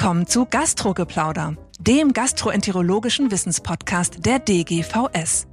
willkommen zu Gastrogeplauder, dem gastroenterologischen Wissenspodcast der DGVS.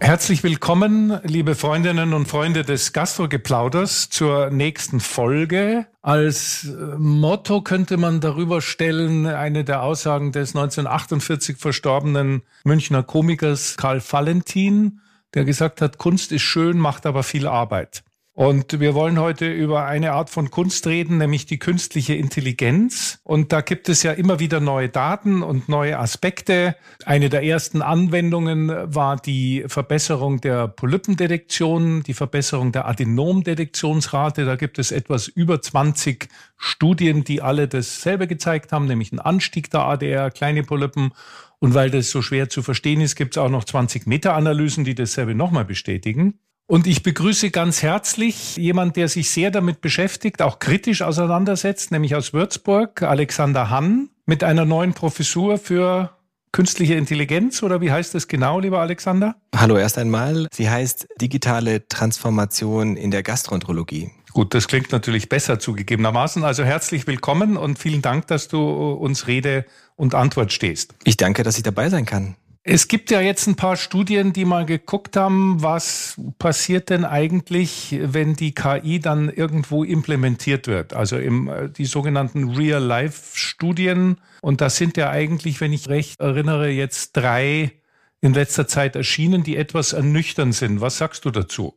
Herzlich willkommen, liebe Freundinnen und Freunde des Gastrogeplauders, zur nächsten Folge. Als äh, Motto könnte man darüber stellen, eine der Aussagen des 1948 verstorbenen Münchner Komikers Karl Valentin, der gesagt hat, Kunst ist schön, macht aber viel Arbeit. Und wir wollen heute über eine Art von Kunst reden, nämlich die künstliche Intelligenz. Und da gibt es ja immer wieder neue Daten und neue Aspekte. Eine der ersten Anwendungen war die Verbesserung der Polypendetektion, die Verbesserung der Adenomdetektionsrate. Da gibt es etwas über 20 Studien, die alle dasselbe gezeigt haben, nämlich einen Anstieg der ADR, kleine Polypen. Und weil das so schwer zu verstehen ist, gibt es auch noch 20 Meta-Analysen, die dasselbe nochmal bestätigen. Und ich begrüße ganz herzlich jemand, der sich sehr damit beschäftigt, auch kritisch auseinandersetzt, nämlich aus Würzburg, Alexander Hann, mit einer neuen Professur für künstliche Intelligenz oder wie heißt das genau, lieber Alexander? Hallo erst einmal. Sie heißt digitale Transformation in der Gastroenterologie. Gut, das klingt natürlich besser zugegebenermaßen. Also herzlich willkommen und vielen Dank, dass du uns Rede und Antwort stehst. Ich danke, dass ich dabei sein kann. Es gibt ja jetzt ein paar Studien, die mal geguckt haben, was passiert denn eigentlich, wenn die KI dann irgendwo implementiert wird. Also im, äh, die sogenannten Real-Life-Studien. Und das sind ja eigentlich, wenn ich recht erinnere, jetzt drei in letzter Zeit erschienen, die etwas ernüchternd sind. Was sagst du dazu?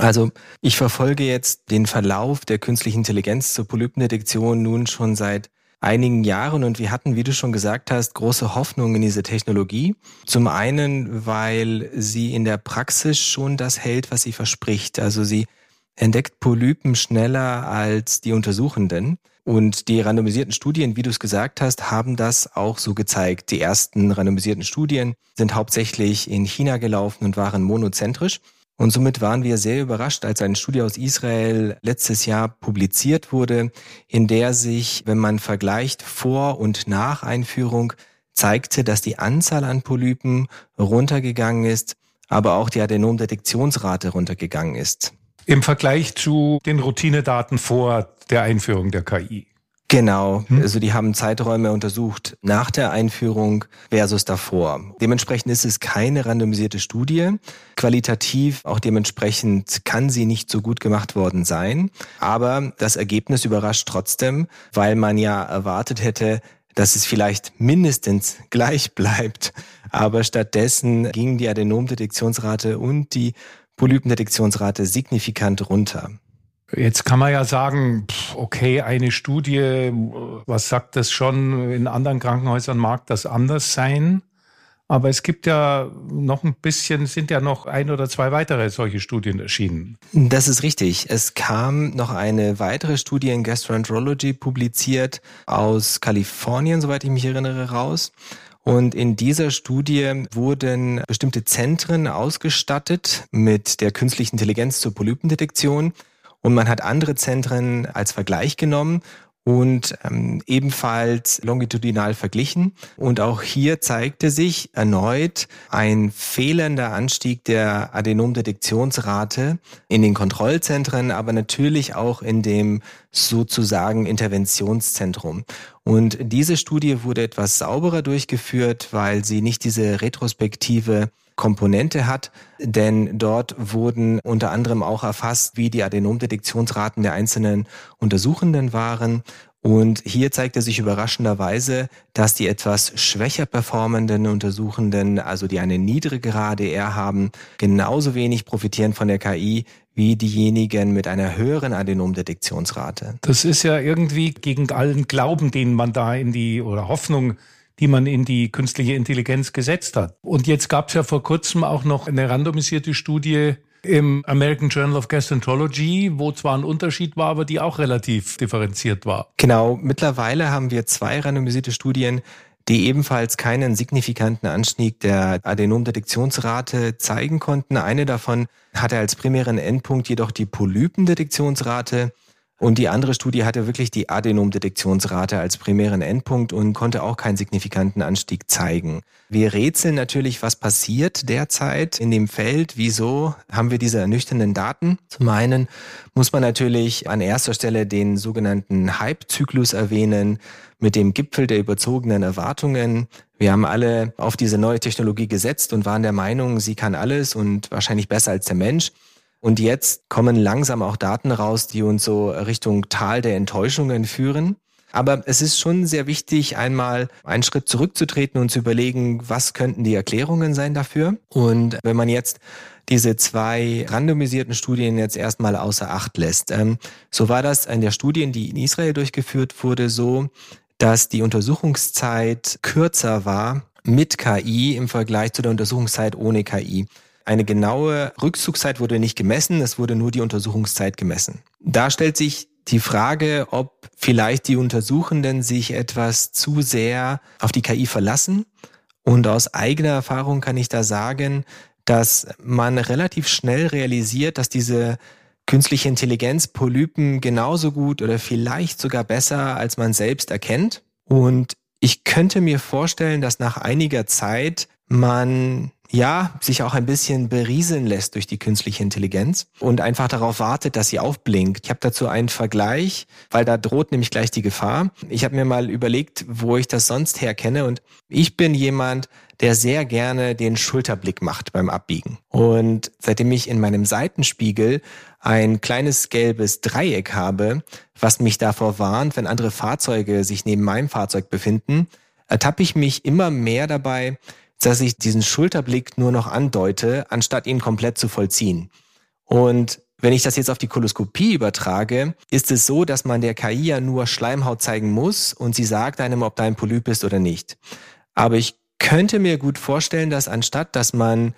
Also ich verfolge jetzt den Verlauf der künstlichen Intelligenz zur Polypendetektion nun schon seit einigen Jahren und wir hatten, wie du schon gesagt hast, große Hoffnung in diese Technologie. Zum einen, weil sie in der Praxis schon das hält, was sie verspricht. Also sie entdeckt Polypen schneller als die Untersuchenden. Und die randomisierten Studien, wie du es gesagt hast, haben das auch so gezeigt. Die ersten randomisierten Studien sind hauptsächlich in China gelaufen und waren monozentrisch. Und somit waren wir sehr überrascht, als eine Studie aus Israel letztes Jahr publiziert wurde, in der sich, wenn man vergleicht vor und nach Einführung, zeigte, dass die Anzahl an Polypen runtergegangen ist, aber auch die Adenomdetektionsrate runtergegangen ist. Im Vergleich zu den Routinedaten vor der Einführung der KI. Genau, hm? also die haben Zeiträume untersucht nach der Einführung versus davor. Dementsprechend ist es keine randomisierte Studie. Qualitativ auch dementsprechend kann sie nicht so gut gemacht worden sein. Aber das Ergebnis überrascht trotzdem, weil man ja erwartet hätte, dass es vielleicht mindestens gleich bleibt. Aber stattdessen ging die Adenomdetektionsrate und die Polypendetektionsrate signifikant runter. Jetzt kann man ja sagen, okay, eine Studie, was sagt das schon? In anderen Krankenhäusern mag das anders sein. Aber es gibt ja noch ein bisschen, sind ja noch ein oder zwei weitere solche Studien erschienen. Das ist richtig. Es kam noch eine weitere Studie in Gastroenterology publiziert aus Kalifornien, soweit ich mich erinnere, raus. Und in dieser Studie wurden bestimmte Zentren ausgestattet mit der künstlichen Intelligenz zur Polypendetektion und man hat andere Zentren als Vergleich genommen und ähm, ebenfalls longitudinal verglichen. Und auch hier zeigte sich erneut ein fehlender Anstieg der Adenomdetektionsrate in den Kontrollzentren, aber natürlich auch in dem sozusagen Interventionszentrum. Und diese Studie wurde etwas sauberer durchgeführt, weil sie nicht diese retrospektive Komponente hat, denn dort wurden unter anderem auch erfasst, wie die Adenomdetektionsraten der einzelnen Untersuchenden waren. Und hier zeigte sich überraschenderweise, dass die etwas schwächer performenden Untersuchenden, also die eine niedrigere ADR haben, genauso wenig profitieren von der KI wie diejenigen mit einer höheren Adenomdetektionsrate. Das ist ja irgendwie gegen allen Glauben, den man da in die oder Hoffnung die man in die künstliche Intelligenz gesetzt hat. Und jetzt gab es ja vor kurzem auch noch eine randomisierte Studie im American Journal of Gastroenterology, wo zwar ein Unterschied war, aber die auch relativ differenziert war. Genau, mittlerweile haben wir zwei randomisierte Studien, die ebenfalls keinen signifikanten Anstieg der Adenomdetektionsrate zeigen konnten. Eine davon hatte als primären Endpunkt jedoch die Polypendetektionsrate Und die andere Studie hatte wirklich die Adenomdetektionsrate als primären Endpunkt und konnte auch keinen signifikanten Anstieg zeigen. Wir rätseln natürlich, was passiert derzeit in dem Feld. Wieso haben wir diese ernüchternden Daten? Zum einen muss man natürlich an erster Stelle den sogenannten Hype-Zyklus erwähnen mit dem Gipfel der überzogenen Erwartungen. Wir haben alle auf diese neue Technologie gesetzt und waren der Meinung, sie kann alles und wahrscheinlich besser als der Mensch. Und jetzt kommen langsam auch Daten raus, die uns so Richtung Tal der Enttäuschungen führen. Aber es ist schon sehr wichtig, einmal einen Schritt zurückzutreten und zu überlegen, was könnten die Erklärungen sein dafür. Und wenn man jetzt diese zwei randomisierten Studien jetzt erstmal außer Acht lässt. Ähm, so war das in der Studie, die in Israel durchgeführt wurde, so, dass die Untersuchungszeit kürzer war mit KI im Vergleich zu der Untersuchungszeit ohne KI. Eine genaue Rückzugszeit wurde nicht gemessen, es wurde nur die Untersuchungszeit gemessen. Da stellt sich die Frage, ob vielleicht die Untersuchenden sich etwas zu sehr auf die KI verlassen. Und aus eigener Erfahrung kann ich da sagen, dass man relativ schnell realisiert, dass diese künstliche Intelligenz Polypen genauso gut oder vielleicht sogar besser als man selbst erkennt. Und ich könnte mir vorstellen, dass nach einiger Zeit man ja, sich auch ein bisschen berieseln lässt durch die künstliche Intelligenz und einfach darauf wartet, dass sie aufblinkt. Ich habe dazu einen Vergleich, weil da droht nämlich gleich die Gefahr. Ich habe mir mal überlegt, wo ich das sonst her kenne und ich bin jemand, der sehr gerne den Schulterblick macht beim Abbiegen. Und seitdem ich in meinem Seitenspiegel ein kleines gelbes Dreieck habe, was mich davor warnt, wenn andere Fahrzeuge sich neben meinem Fahrzeug befinden, ertappe ich mich immer mehr dabei, dass ich diesen Schulterblick nur noch andeute, anstatt ihn komplett zu vollziehen. Und wenn ich das jetzt auf die Koloskopie übertrage, ist es so, dass man der KI ja nur Schleimhaut zeigen muss und sie sagt einem, ob da ein Polyp ist oder nicht. Aber ich könnte mir gut vorstellen, dass anstatt, dass man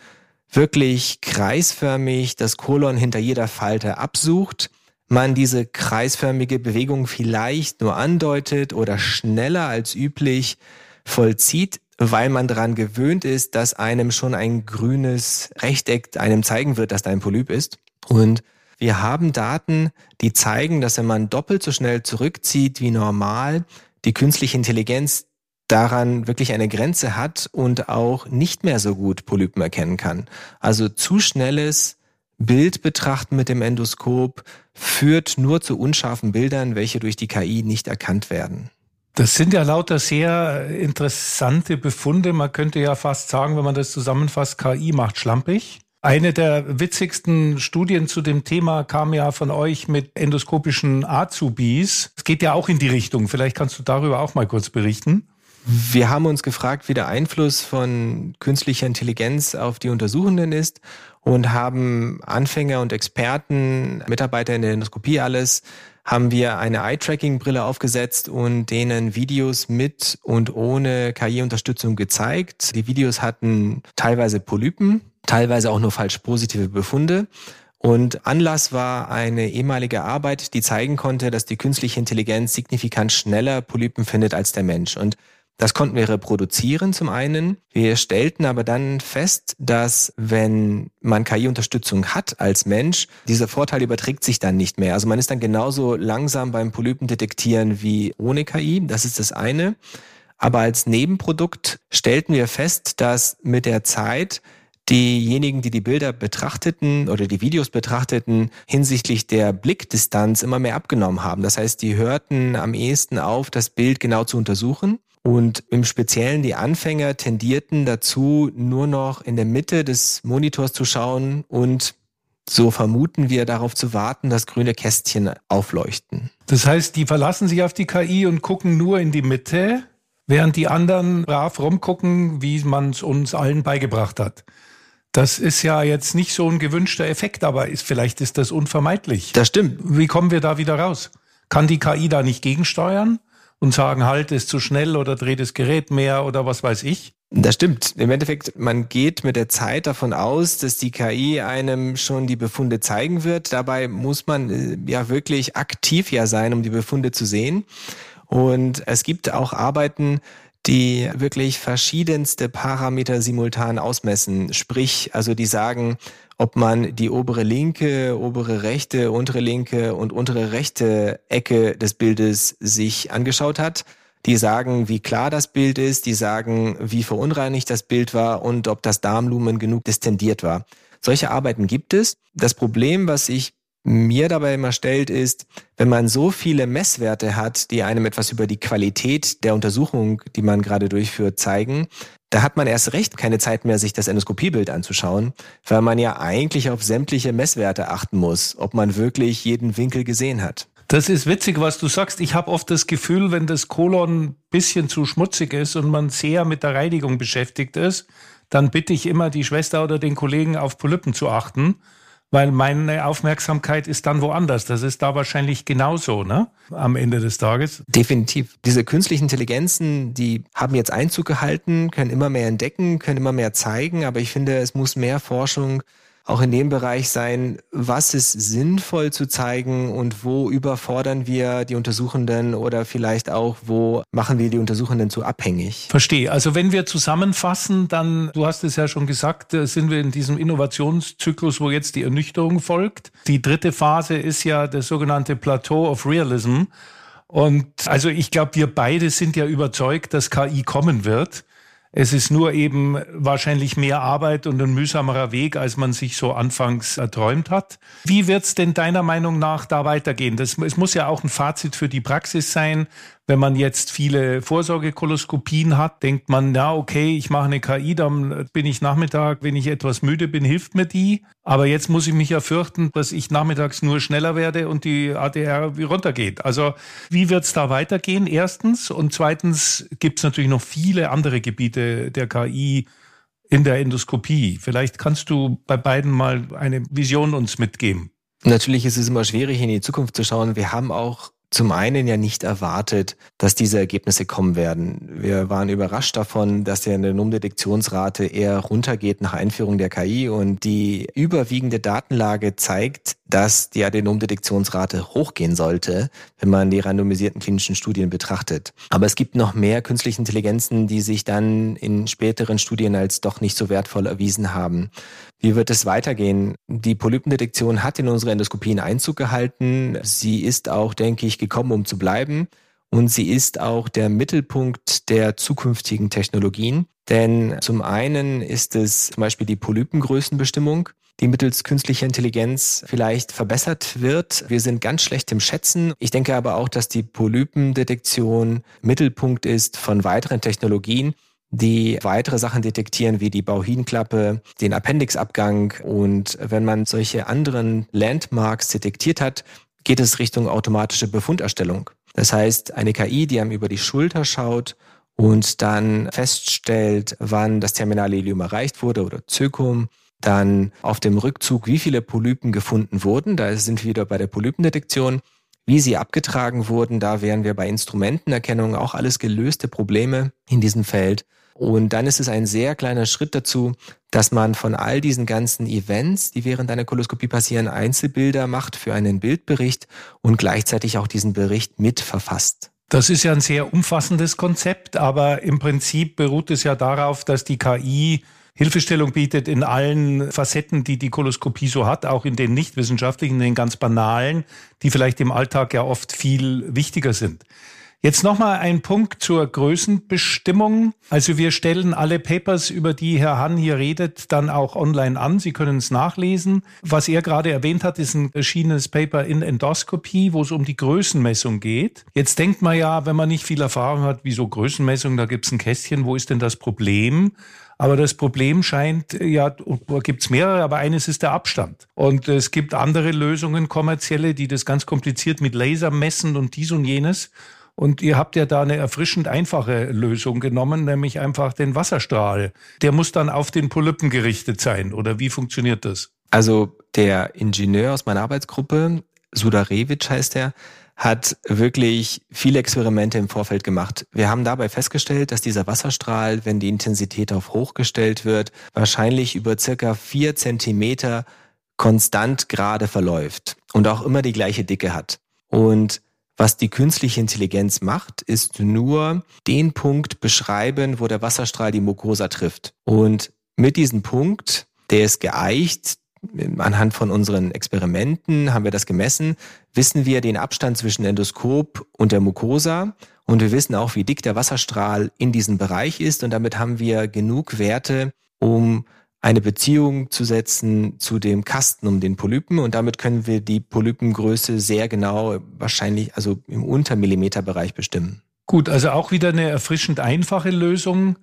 wirklich kreisförmig das Kolon hinter jeder Falte absucht, man diese kreisförmige Bewegung vielleicht nur andeutet oder schneller als üblich vollzieht, weil man daran gewöhnt ist, dass einem schon ein grünes Rechteck einem zeigen wird, dass da ein Polyp ist. Und wir haben Daten, die zeigen, dass wenn man doppelt so schnell zurückzieht wie normal, die künstliche Intelligenz daran wirklich eine Grenze hat und auch nicht mehr so gut Polypen erkennen kann. Also zu schnelles Bild betrachten mit dem Endoskop führt nur zu unscharfen Bildern, welche durch die KI nicht erkannt werden. Das sind ja lauter sehr interessante Befunde. Man könnte ja fast sagen, wenn man das zusammenfasst, KI macht schlampig. Eine der witzigsten Studien zu dem Thema kam ja von euch mit endoskopischen Azubis. Es geht ja auch in die Richtung. Vielleicht kannst du darüber auch mal kurz berichten. Wir haben uns gefragt, wie der Einfluss von künstlicher Intelligenz auf die Untersuchenden ist und haben Anfänger und Experten, Mitarbeiter in der Endoskopie alles haben wir eine Eye-Tracking-Brille aufgesetzt und denen Videos mit und ohne KI-Unterstützung gezeigt. Die Videos hatten teilweise Polypen, teilweise auch nur falsch positive Befunde. Und Anlass war eine ehemalige Arbeit, die zeigen konnte, dass die künstliche Intelligenz signifikant schneller Polypen findet als der Mensch. Und das konnten wir reproduzieren zum einen. Wir stellten aber dann fest, dass wenn man KI-Unterstützung hat als Mensch, dieser Vorteil überträgt sich dann nicht mehr. Also man ist dann genauso langsam beim Polypendetektieren wie ohne KI. Das ist das eine. Aber als Nebenprodukt stellten wir fest, dass mit der Zeit diejenigen, die die Bilder betrachteten oder die Videos betrachteten, hinsichtlich der Blickdistanz immer mehr abgenommen haben. Das heißt, die hörten am ehesten auf, das Bild genau zu untersuchen und im Speziellen die Anfänger tendierten dazu, nur noch in der Mitte des Monitors zu schauen und so vermuten wir darauf zu warten, dass grüne Kästchen aufleuchten. Das heißt, die verlassen sich auf die KI und gucken nur in die Mitte, während die anderen brav rumgucken, wie man es uns allen beigebracht hat. Das ist ja jetzt nicht so ein gewünschter Effekt, aber ist, vielleicht ist das unvermeidlich. Das stimmt. Wie kommen wir da wieder raus? Kann die KI da nicht gegensteuern? Und sagen, halt, ist zu schnell oder dreht das Gerät mehr oder was weiß ich? Das stimmt. Im Endeffekt, man geht mit der Zeit davon aus, dass die KI einem schon die Befunde zeigen wird. Dabei muss man äh, ja wirklich aktiv ja sein, um die Befunde zu sehen. Und es gibt auch Arbeiten, die wirklich verschiedenste Parameter simultan ausmessen. Sprich, also die sagen, ob man die obere linke, obere rechte, untere linke und untere rechte Ecke des Bildes sich angeschaut hat. Die sagen, wie klar das Bild ist, die sagen, wie verunreinigt das Bild war und ob das Darmlumen genug distendiert war. Solche Arbeiten gibt es. Das Problem, was ich mir dabei immer stellt, ist, wenn man so viele Messwerte hat, die einem etwas über die Qualität der Untersuchung, die man gerade durchführt, zeigen, da hat man erst recht keine Zeit mehr, sich das Endoskopiebild anzuschauen, weil man ja eigentlich auf sämtliche Messwerte achten muss, ob man wirklich jeden Winkel gesehen hat. Das ist witzig, was du sagst. Ich habe oft das Gefühl, wenn das Kolon bisschen zu schmutzig ist und man sehr mit der Reinigung beschäftigt ist, dann bitte ich immer die Schwester oder den Kollegen auf Polypen zu achten weil meine Aufmerksamkeit ist dann woanders. Das ist da wahrscheinlich genauso, ne? Am Ende des Tages. Definitiv. Diese künstlichen Intelligenzen, die haben jetzt Einzug gehalten, können immer mehr entdecken, können immer mehr zeigen, aber ich finde, es muss mehr Forschung auch in dem Bereich sein, was ist sinnvoll zu zeigen und wo überfordern wir die Untersuchenden oder vielleicht auch, wo machen wir die Untersuchenden zu abhängig. Verstehe. Also wenn wir zusammenfassen, dann, du hast es ja schon gesagt, äh, sind wir in diesem Innovationszyklus, wo jetzt die Ernüchterung folgt. Die dritte Phase ist ja das sogenannte Plateau of Realism. Und also ich glaube, wir beide sind ja überzeugt, dass KI kommen wird. Es ist nur eben wahrscheinlich mehr Arbeit und ein mühsamerer Weg, als man sich so anfangs erträumt hat. Wie wird es denn deiner Meinung nach da weitergehen? Das, es muss ja auch ein Fazit für die Praxis sein. Wenn man jetzt viele Vorsorgekoloskopien hat, denkt man, na okay, ich mache eine KI, dann bin ich Nachmittag, wenn ich etwas müde bin, hilft mir die. Aber jetzt muss ich mich ja fürchten, dass ich nachmittags nur schneller werde und die ADR runtergeht. Also wie wird es da weitergehen? Erstens. Und zweitens gibt es natürlich noch viele andere Gebiete der KI in der Endoskopie. Vielleicht kannst du bei beiden mal eine Vision uns mitgeben. Natürlich ist es immer schwierig, in die Zukunft zu schauen. Wir haben auch zum einen ja nicht erwartet, dass diese Ergebnisse kommen werden. Wir waren überrascht davon, dass die Genomdetektionsrate eher runtergeht nach Einführung der KI und die überwiegende Datenlage zeigt, dass die Adenomdetektionsrate hochgehen sollte, wenn man die randomisierten klinischen Studien betrachtet. Aber es gibt noch mehr künstliche Intelligenzen, die sich dann in späteren Studien als doch nicht so wertvoll erwiesen haben. Wie wird es weitergehen? Die Polypendetektion hat in unsere Endoskopien Einzug gehalten. Sie ist auch, denke ich, gekommen, um zu bleiben. Und sie ist auch der Mittelpunkt der zukünftigen Technologien. Denn zum einen ist es zum Beispiel die Polypengrößenbestimmung, die mittels künstlicher Intelligenz vielleicht verbessert wird. Wir sind ganz schlecht im Schätzen. Ich denke aber auch, dass die Polypendetektion Mittelpunkt ist von weiteren Technologien, die weitere Sachen detektieren, wie die Bauhinklappe, den Appendixabgang. Und wenn man solche anderen Landmarks detektiert hat, geht es Richtung automatische Befunderstellung. Das heißt, eine KI, die einem über die Schulter schaut und dann feststellt, wann das terminale Ilium erreicht wurde oder Zökum, dann auf dem Rückzug, wie viele Polypen gefunden wurden. Da sind wir wieder bei der Polypendetektion. Wie sie abgetragen wurden, da wären wir bei Instrumentenerkennung auch alles gelöste Probleme in diesem Feld. Und dann ist es ein sehr kleiner Schritt dazu, dass man von all diesen ganzen Events, die während einer Koloskopie passieren, Einzelbilder macht für einen Bildbericht und gleichzeitig auch diesen Bericht mitverfasst. Das ist ja ein sehr umfassendes Konzept, aber im Prinzip beruht es ja darauf, dass die KI Hilfestellung bietet in allen Facetten, die die Koloskopie so hat, auch in den nicht wissenschaftlichen, in den ganz banalen, die vielleicht im Alltag ja oft viel wichtiger sind. Jetzt nochmal ein Punkt zur Größenbestimmung. Also wir stellen alle Papers, über die Herr Hahn hier redet, dann auch online an. Sie können es nachlesen. Was er gerade erwähnt hat, ist ein erschienenes Paper in Endoskopie, wo es um die Größenmessung geht. Jetzt denkt man ja, wenn man nicht viel Erfahrung hat, wieso Größenmessung, da gibt es ein Kästchen, wo ist denn das Problem? Aber das Problem scheint, ja, da gibt es mehrere, aber eines ist der Abstand. Und es gibt andere Lösungen, kommerzielle, die das ganz kompliziert mit Laser messen und dies und jenes. Und ihr habt ja da eine erfrischend einfache Lösung genommen, nämlich einfach den Wasserstrahl. Der muss dann auf den Polypen gerichtet sein. Oder wie funktioniert das? Also der Ingenieur aus meiner Arbeitsgruppe, Sudarevic heißt er, hat wirklich viele Experimente im Vorfeld gemacht. Wir haben dabei festgestellt, dass dieser Wasserstrahl, wenn die Intensität auf hoch gestellt wird, wahrscheinlich über circa vier Zentimeter konstant gerade verläuft und auch immer die gleiche Dicke hat. Und Was die künstliche Intelligenz macht, ist nur den Punkt beschreiben, wo der Wasserstrahl die Mucosa trifft. Und mit diesem Punkt, der ist geeicht, anhand von unseren Experimenten haben wir das gemessen, wissen wir den Abstand zwischen Endoskop und der Mucosa und wir wissen auch, wie dick der Wasserstrahl in diesem Bereich ist und damit haben wir genug Werte, um eine Beziehung zu setzen zu dem Kasten um den Polypen und damit können wir die Polypengröße sehr genau, wahrscheinlich also im Untermillimeterbereich bestimmen. Gut, also auch wieder eine erfrischend einfache Lösung.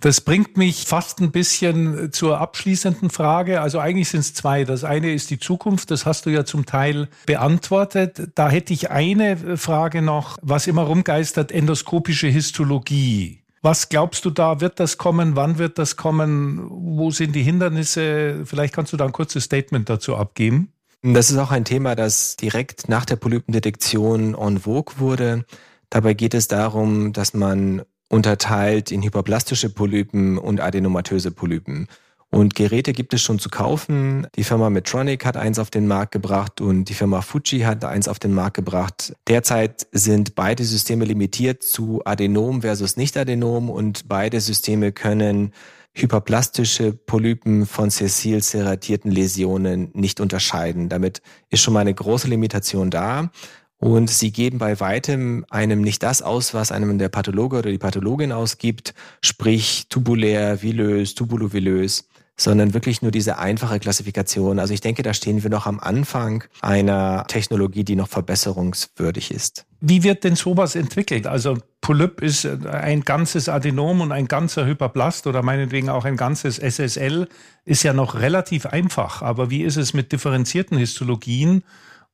Das bringt mich fast ein bisschen zur abschließenden Frage. Also eigentlich sind es zwei. Das eine ist die Zukunft, das hast du ja zum Teil beantwortet. Da hätte ich eine Frage noch, was immer rumgeistert, endoskopische Histologie. Was glaubst du da, wird das kommen? Wann wird das kommen? Wo sind die Hindernisse? Vielleicht kannst du da ein kurzes Statement dazu abgeben. Das ist auch ein Thema, das direkt nach der Polypendetektion en vogue wurde. Dabei geht es darum, dass man unterteilt in hyperplastische Polypen und adenomatöse Polypen. Und Geräte gibt es schon zu kaufen. Die Firma Medtronic hat eins auf den Markt gebracht und die Firma Fuji hat eins auf den Markt gebracht. Derzeit sind beide Systeme limitiert zu Adenom versus Nicht-Adenom und beide Systeme können hyperplastische Polypen von sessil serratierten Läsionen nicht unterscheiden. Damit ist schon mal eine große Limitation da. Und sie geben bei weitem einem nicht das aus, was einem der Pathologe oder die Pathologin ausgibt, sprich tubulär, vilös, tubulovilös sondern wirklich nur diese einfache Klassifikation. Also ich denke, da stehen wir noch am Anfang einer Technologie, die noch verbesserungswürdig ist. Wie wird denn sowas entwickelt? Also Polyp ist ein ganzes Adenom und ein ganzer Hyperblast oder meinetwegen auch ein ganzes SSL ist ja noch relativ einfach. Aber wie ist es mit differenzierten Histologien?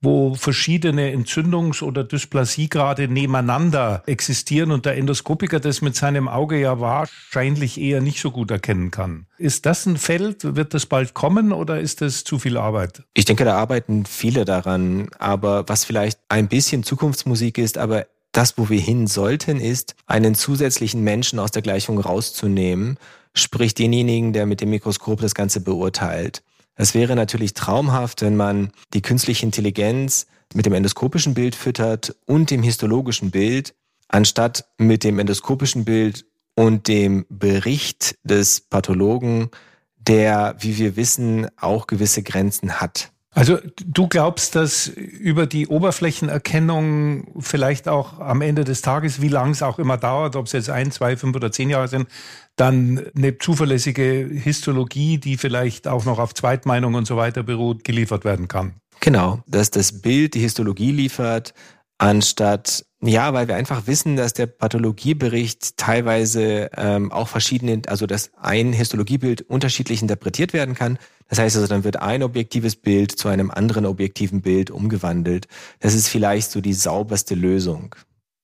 Wo verschiedene Entzündungs- oder Dysplasiegrade nebeneinander existieren und der Endoskopiker das mit seinem Auge ja wahrscheinlich eher nicht so gut erkennen kann. Ist das ein Feld? Wird das bald kommen oder ist das zu viel Arbeit? Ich denke, da arbeiten viele daran. Aber was vielleicht ein bisschen Zukunftsmusik ist, aber das, wo wir hin sollten, ist, einen zusätzlichen Menschen aus der Gleichung rauszunehmen, sprich denjenigen, der mit dem Mikroskop das Ganze beurteilt. Es wäre natürlich traumhaft, wenn man die künstliche Intelligenz mit dem endoskopischen Bild füttert und dem histologischen Bild, anstatt mit dem endoskopischen Bild und dem Bericht des Pathologen, der, wie wir wissen, auch gewisse Grenzen hat. Also du glaubst, dass über die Oberflächenerkennung vielleicht auch am Ende des Tages, wie lang es auch immer dauert, ob es jetzt ein, zwei, fünf oder zehn Jahre sind, dann eine zuverlässige Histologie, die vielleicht auch noch auf Zweitmeinung und so weiter beruht, geliefert werden kann. Genau, dass das Bild die Histologie liefert, anstatt ja, weil wir einfach wissen, dass der Pathologiebericht teilweise ähm, auch verschiedene, also dass ein Histologiebild unterschiedlich interpretiert werden kann. Das heißt also, dann wird ein objektives Bild zu einem anderen objektiven Bild umgewandelt. Das ist vielleicht so die sauberste Lösung.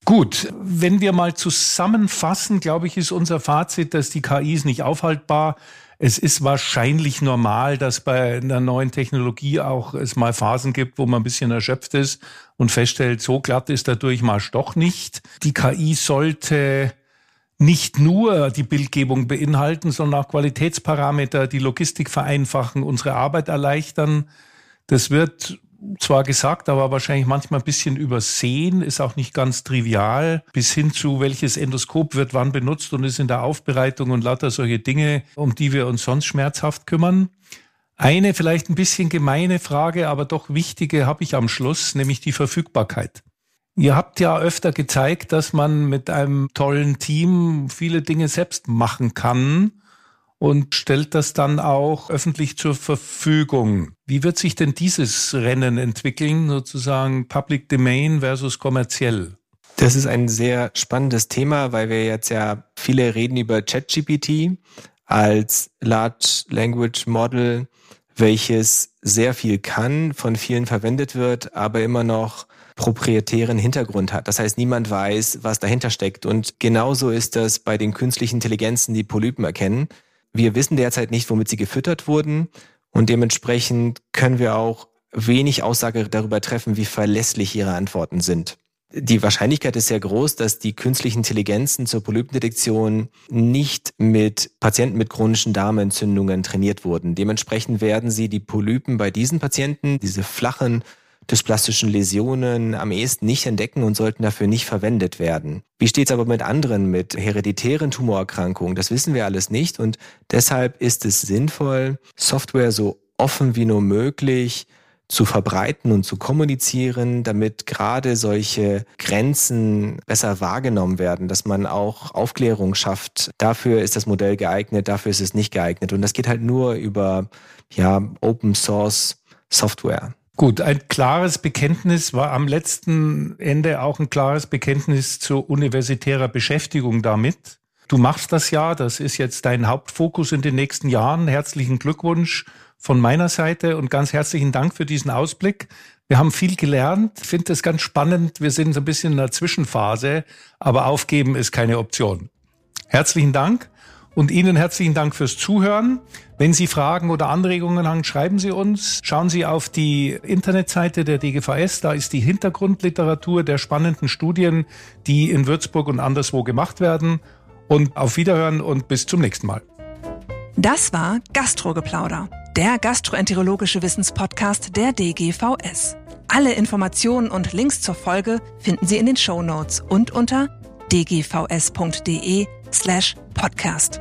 Gut, wenn wir mal zusammenfassen, glaube ich, ist unser Fazit, dass die KI ist nicht aufhaltbar es ist wahrscheinlich normal, dass bei einer neuen Technologie auch es mal Phasen gibt, wo man ein bisschen erschöpft ist und feststellt, so glatt ist der Durchmarsch doch nicht. Die KI sollte nicht nur die Bildgebung beinhalten, sondern auch Qualitätsparameter, die Logistik vereinfachen, unsere Arbeit erleichtern. Das wird zwar gesagt, aber wahrscheinlich manchmal ein bisschen übersehen, ist auch nicht ganz trivial, bis hin zu welches Endoskop wird wann benutzt und ist in der Aufbereitung und lauter solche Dinge, um die wir uns sonst schmerzhaft kümmern. Eine vielleicht ein bisschen gemeine Frage, aber doch wichtige habe ich am Schluss, nämlich die Verfügbarkeit. Ihr habt ja öfter gezeigt, dass man mit einem tollen Team viele Dinge selbst machen kann und stellt das dann auch öffentlich zur Verfügung. Wie wird sich denn dieses Rennen entwickeln, sozusagen Public Domain versus kommerziell? Das ist ein sehr spannendes Thema, weil wir jetzt ja viele reden über ChatGPT als Large Language Model, welches sehr viel kann, von vielen verwendet wird, aber immer noch proprietären Hintergrund hat. Das heißt, niemand weiß, was dahinter steckt. Und genauso ist das bei den künstlichen Intelligenzen, die Polypen erkennen. Wir wissen derzeit nicht, womit sie gefüttert wurden und dementsprechend können wir auch wenig Aussage darüber treffen, wie verlässlich ihre Antworten sind. Die Wahrscheinlichkeit ist sehr groß, dass die künstlichen Intelligenzen zur Polypendetektion nicht mit Patienten mit chronischen Darmentzündungen trainiert wurden. Dementsprechend werden sie die Polypen bei diesen Patienten, diese flachen dysplastischen Läsionen am ehesten nicht entdecken und sollten dafür nicht verwendet werden. Wie steht es aber mit anderen, mit hereditären Tumorerkrankungen? Das wissen wir alles nicht und deshalb ist es sinnvoll, Software so offen wie nur möglich zu verbreiten und zu kommunizieren, damit gerade solche Grenzen besser wahrgenommen werden, dass man auch Aufklärung schafft. Dafür ist das Modell geeignet, dafür ist es nicht geeignet. Und das geht halt nur über ja, Open Source Software. Gut, ein klares Bekenntnis war am letzten Ende auch ein klares Bekenntnis zu universitärer Beschäftigung damit. Du machst das ja, das ist jetzt dein Hauptfokus in den nächsten Jahren. Herzlichen Glückwunsch von meiner Seite und ganz herzlichen Dank für diesen Ausblick. Wir haben viel gelernt, finde es ganz spannend. Wir sind so ein bisschen in der Zwischenphase, aber aufgeben ist keine Option. Herzlichen Dank und Ihnen herzlichen Dank fürs Zuhören. Wenn Sie Fragen oder Anregungen haben, schreiben Sie uns. Schauen Sie auf die Internetseite der DGVS. Da ist die Hintergrundliteratur der spannenden Studien, die in Würzburg und anderswo gemacht werden. Und auf Wiederhören und bis zum nächsten Mal. Das war Gastrogeplauder der gastroenterologische Wissenspodcast der DGVS. Alle Informationen und Links zur Folge finden Sie in den Show Notes und unter dgvs.de slash podcast.